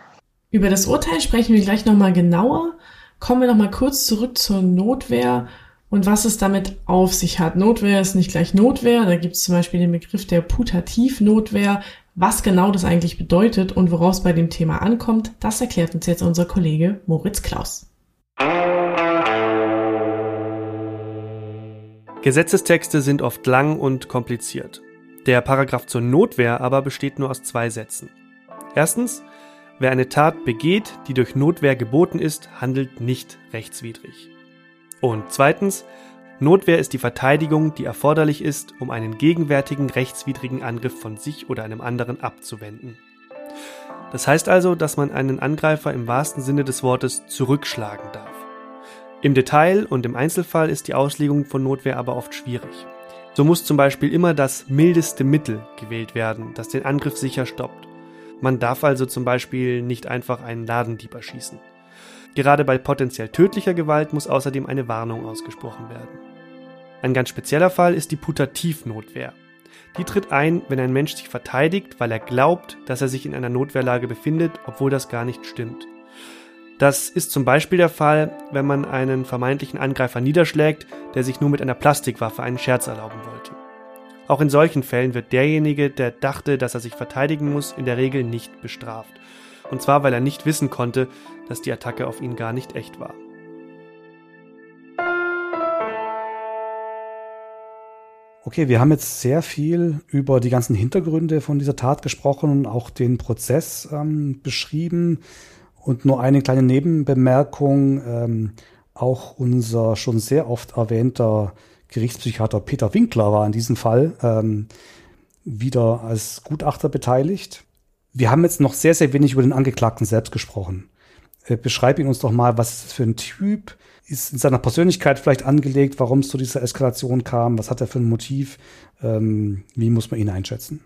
Über das Urteil sprechen wir gleich nochmal genauer. Kommen wir nochmal kurz zurück zur Notwehr und was es damit auf sich hat. Notwehr ist nicht gleich Notwehr. Da gibt es zum Beispiel den Begriff der Putativnotwehr. Was genau das eigentlich bedeutet und worauf es bei dem Thema ankommt, das erklärt uns jetzt unser Kollege Moritz Klaus. Gesetzestexte sind oft lang und kompliziert. Der Paragraph zur Notwehr aber besteht nur aus zwei Sätzen. Erstens, wer eine Tat begeht, die durch Notwehr geboten ist, handelt nicht rechtswidrig. Und zweitens, Notwehr ist die Verteidigung, die erforderlich ist, um einen gegenwärtigen rechtswidrigen Angriff von sich oder einem anderen abzuwenden. Das heißt also, dass man einen Angreifer im wahrsten Sinne des Wortes zurückschlagen darf. Im Detail und im Einzelfall ist die Auslegung von Notwehr aber oft schwierig. So muss zum Beispiel immer das mildeste Mittel gewählt werden, das den Angriff sicher stoppt. Man darf also zum Beispiel nicht einfach einen Ladendieb erschießen. Gerade bei potenziell tödlicher Gewalt muss außerdem eine Warnung ausgesprochen werden. Ein ganz spezieller Fall ist die Putativnotwehr. Die tritt ein, wenn ein Mensch sich verteidigt, weil er glaubt, dass er sich in einer Notwehrlage befindet, obwohl das gar nicht stimmt. Das ist zum Beispiel der Fall, wenn man einen vermeintlichen Angreifer niederschlägt, der sich nur mit einer Plastikwaffe einen Scherz erlauben wollte. Auch in solchen Fällen wird derjenige, der dachte, dass er sich verteidigen muss, in der Regel nicht bestraft und zwar weil er nicht wissen konnte, dass die Attacke auf ihn gar nicht echt war. Okay, wir haben jetzt sehr viel über die ganzen Hintergründe von dieser Tat gesprochen und auch den Prozess ähm, beschrieben. Und nur eine kleine Nebenbemerkung. Ähm, auch unser schon sehr oft erwähnter Gerichtspsychiater Peter Winkler war in diesem Fall ähm, wieder als Gutachter beteiligt. Wir haben jetzt noch sehr, sehr wenig über den Angeklagten selbst gesprochen. Äh, beschreib ihn uns doch mal, was ist das für ein Typ? Ist in seiner Persönlichkeit vielleicht angelegt, warum es zu dieser Eskalation kam? Was hat er für ein Motiv? Ähm, wie muss man ihn einschätzen?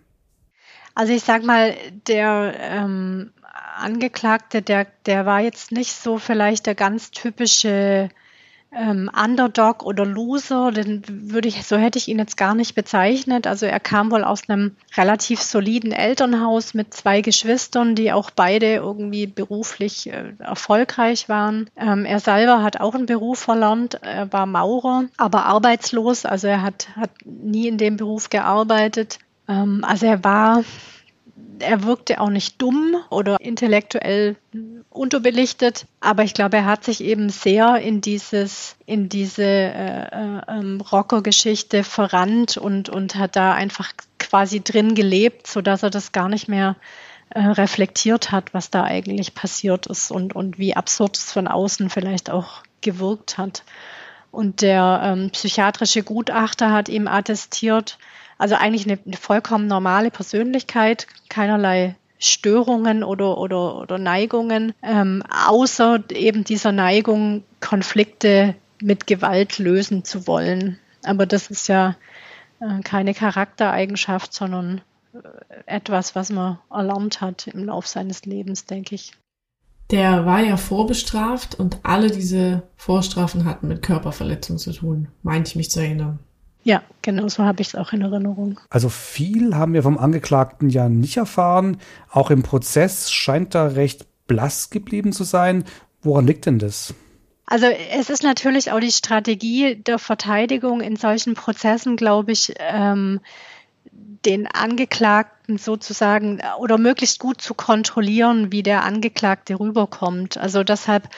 Also ich sag mal, der ähm, Angeklagte, der, der war jetzt nicht so vielleicht der ganz typische ähm, Underdog oder Loser, den würde ich, so hätte ich ihn jetzt gar nicht bezeichnet. Also er kam wohl aus einem relativ soliden Elternhaus mit zwei Geschwistern, die auch beide irgendwie beruflich äh, erfolgreich waren. Ähm, er selber hat auch einen Beruf verlernt, er war Maurer, aber arbeitslos, also er hat, hat nie in dem Beruf gearbeitet. Ähm, also er war er wirkte auch nicht dumm oder intellektuell unterbelichtet, aber ich glaube, er hat sich eben sehr in dieses, in diese äh, äh, ähm, Rocker-Geschichte verrannt und, und hat da einfach quasi drin gelebt, sodass er das gar nicht mehr äh, reflektiert hat, was da eigentlich passiert ist und, und wie absurd es von außen vielleicht auch gewirkt hat. Und der ähm, psychiatrische Gutachter hat ihm attestiert, also eigentlich eine, eine vollkommen normale Persönlichkeit, keinerlei Störungen oder, oder, oder Neigungen, ähm, außer eben dieser Neigung, Konflikte mit Gewalt lösen zu wollen. Aber das ist ja äh, keine Charaktereigenschaft, sondern äh, etwas, was man erlernt hat im Laufe seines Lebens, denke ich. Der war ja vorbestraft und alle diese Vorstrafen hatten mit Körperverletzung zu tun, meinte ich mich zu erinnern. Ja, genau so habe ich es auch in Erinnerung. Also viel haben wir vom Angeklagten ja nicht erfahren. Auch im Prozess scheint er recht blass geblieben zu sein. Woran liegt denn das? Also es ist natürlich auch die Strategie der Verteidigung in solchen Prozessen, glaube ich, ähm, den Angeklagten sozusagen oder möglichst gut zu kontrollieren, wie der Angeklagte rüberkommt. Also deshalb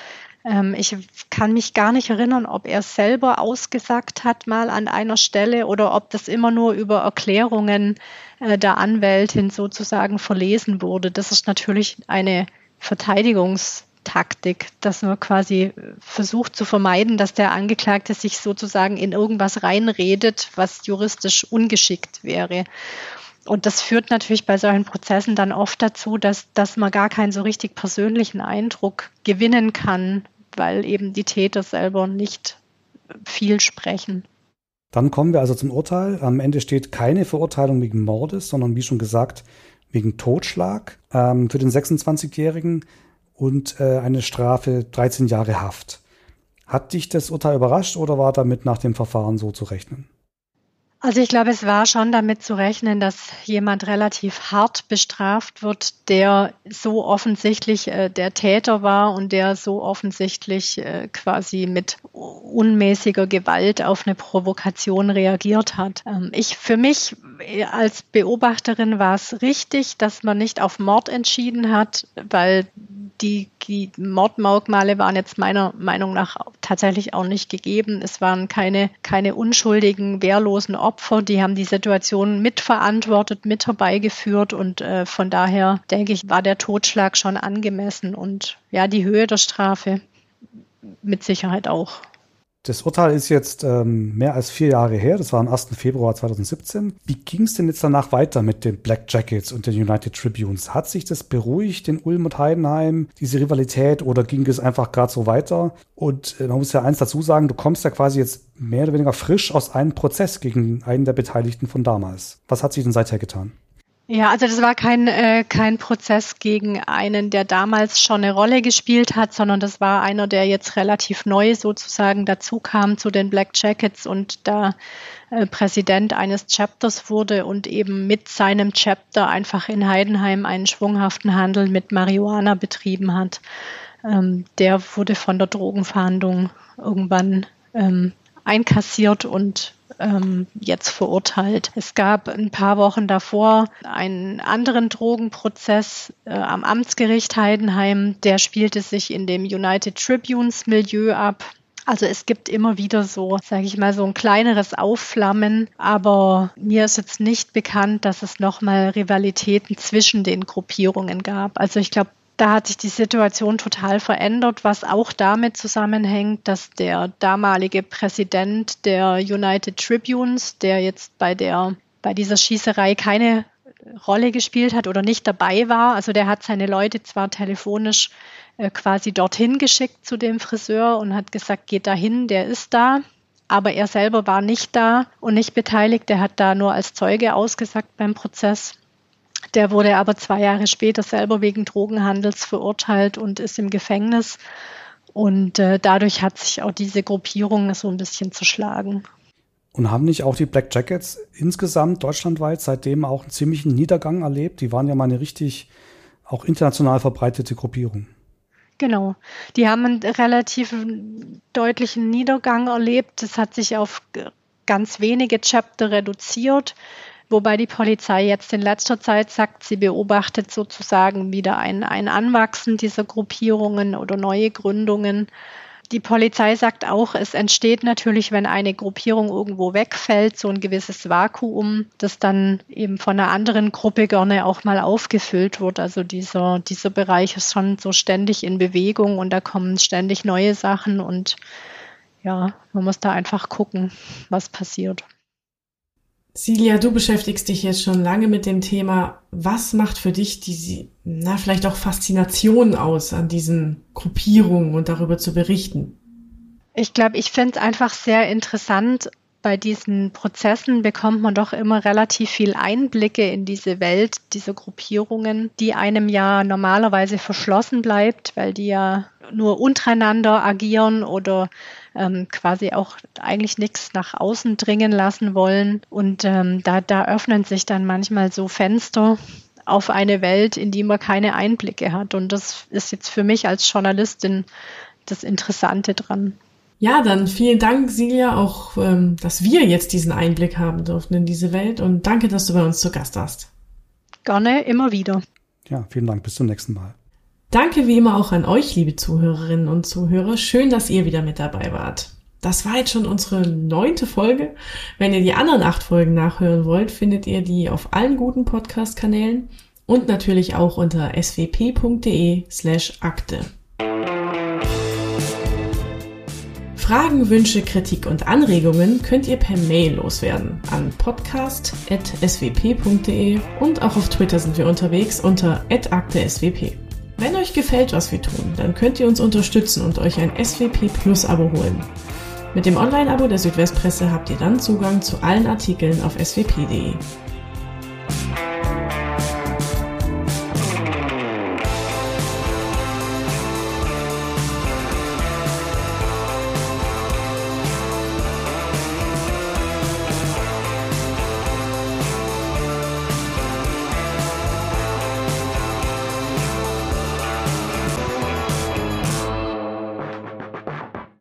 ähm, ich kann mich gar nicht erinnern, ob er selber ausgesagt hat mal an einer Stelle oder ob das immer nur über Erklärungen äh, der Anwältin sozusagen verlesen wurde. Das ist natürlich eine Verteidigungstaktik, dass man quasi versucht zu vermeiden, dass der Angeklagte sich sozusagen in irgendwas reinredet, was juristisch ungeschickt wäre. Und das führt natürlich bei solchen Prozessen dann oft dazu, dass, dass man gar keinen so richtig persönlichen Eindruck gewinnen kann, weil eben die Täter selber nicht viel sprechen. Dann kommen wir also zum Urteil. Am Ende steht keine Verurteilung wegen Mordes, sondern wie schon gesagt, wegen Totschlag ähm, für den 26-Jährigen und äh, eine Strafe 13 Jahre Haft. Hat dich das Urteil überrascht oder war damit nach dem Verfahren so zu rechnen? Also ich glaube, es war schon damit zu rechnen, dass jemand relativ hart bestraft wird, der so offensichtlich äh, der Täter war und der so offensichtlich äh, quasi mit unmäßiger Gewalt auf eine Provokation reagiert hat. Ähm, ich für mich äh, als Beobachterin war es richtig, dass man nicht auf Mord entschieden hat, weil die, die Mordmerkmale waren jetzt meiner Meinung nach tatsächlich auch nicht gegeben. Es waren keine, keine unschuldigen, wehrlosen Opfer. Die haben die Situation mitverantwortet, mit herbeigeführt und äh, von daher denke ich, war der Totschlag schon angemessen und ja, die Höhe der Strafe mit Sicherheit auch. Das Urteil ist jetzt ähm, mehr als vier Jahre her. Das war am 1. Februar 2017. Wie ging es denn jetzt danach weiter mit den Black Jackets und den United Tribunes? Hat sich das beruhigt in Ulm und Heidenheim, diese Rivalität, oder ging es einfach gerade so weiter? Und äh, man muss ja eins dazu sagen, du kommst ja quasi jetzt mehr oder weniger frisch aus einem Prozess gegen einen der Beteiligten von damals. Was hat sich denn seither getan? Ja, also das war kein, äh, kein Prozess gegen einen, der damals schon eine Rolle gespielt hat, sondern das war einer, der jetzt relativ neu sozusagen dazu kam zu den Black Jackets und da äh, Präsident eines Chapters wurde und eben mit seinem Chapter einfach in Heidenheim einen schwunghaften Handel mit Marihuana betrieben hat. Ähm, der wurde von der Drogenfahndung irgendwann ähm, einkassiert und ähm, jetzt verurteilt. Es gab ein paar Wochen davor einen anderen Drogenprozess äh, am Amtsgericht Heidenheim. Der spielte sich in dem United Tribunes Milieu ab. Also es gibt immer wieder so, sage ich mal, so ein kleineres Aufflammen, aber mir ist jetzt nicht bekannt, dass es nochmal Rivalitäten zwischen den Gruppierungen gab. Also ich glaube, da hat sich die Situation total verändert, was auch damit zusammenhängt, dass der damalige Präsident der United Tribunes, der jetzt bei der bei dieser Schießerei keine Rolle gespielt hat oder nicht dabei war. Also der hat seine Leute zwar telefonisch äh, quasi dorthin geschickt zu dem Friseur und hat gesagt, geht dahin, der ist da. Aber er selber war nicht da und nicht beteiligt. Er hat da nur als Zeuge ausgesagt beim Prozess. Der wurde aber zwei Jahre später selber wegen Drogenhandels verurteilt und ist im Gefängnis. Und äh, dadurch hat sich auch diese Gruppierung so ein bisschen zerschlagen. Und haben nicht auch die Black Jackets insgesamt deutschlandweit seitdem auch einen ziemlichen Niedergang erlebt? Die waren ja mal eine richtig auch international verbreitete Gruppierung. Genau. Die haben einen relativ deutlichen Niedergang erlebt. Das hat sich auf ganz wenige Chapter reduziert. Wobei die Polizei jetzt in letzter Zeit sagt, sie beobachtet sozusagen wieder ein, ein Anwachsen dieser Gruppierungen oder neue Gründungen. Die Polizei sagt auch, es entsteht natürlich, wenn eine Gruppierung irgendwo wegfällt, so ein gewisses Vakuum, das dann eben von einer anderen Gruppe gerne auch mal aufgefüllt wird. Also dieser, dieser Bereich ist schon so ständig in Bewegung und da kommen ständig neue Sachen und ja, man muss da einfach gucken, was passiert. Silja, du beschäftigst dich jetzt schon lange mit dem Thema. Was macht für dich die, na, vielleicht auch Faszination aus an diesen Gruppierungen und darüber zu berichten? Ich glaube, ich finde es einfach sehr interessant. Bei diesen Prozessen bekommt man doch immer relativ viel Einblicke in diese Welt dieser Gruppierungen, die einem ja normalerweise verschlossen bleibt, weil die ja nur untereinander agieren oder ähm, quasi auch eigentlich nichts nach außen dringen lassen wollen. Und ähm, da, da öffnen sich dann manchmal so Fenster auf eine Welt, in die man keine Einblicke hat. Und das ist jetzt für mich als Journalistin das Interessante dran. Ja, dann vielen Dank, Silja, auch, ähm, dass wir jetzt diesen Einblick haben durften in diese Welt. Und danke, dass du bei uns zu Gast warst. Gerne, immer wieder. Ja, vielen Dank. Bis zum nächsten Mal. Danke wie immer auch an euch, liebe Zuhörerinnen und Zuhörer. Schön, dass ihr wieder mit dabei wart. Das war jetzt schon unsere neunte Folge. Wenn ihr die anderen acht Folgen nachhören wollt, findet ihr die auf allen guten Podcast-Kanälen und natürlich auch unter swp.de slash akte. Fragen, Wünsche, Kritik und Anregungen könnt ihr per Mail loswerden an podcast.swp.de und auch auf Twitter sind wir unterwegs unter @akte_swp. Wenn euch gefällt, was wir tun, dann könnt ihr uns unterstützen und euch ein SWP Plus Abo holen. Mit dem Online-Abo der Südwestpresse habt ihr dann Zugang zu allen Artikeln auf swp.de.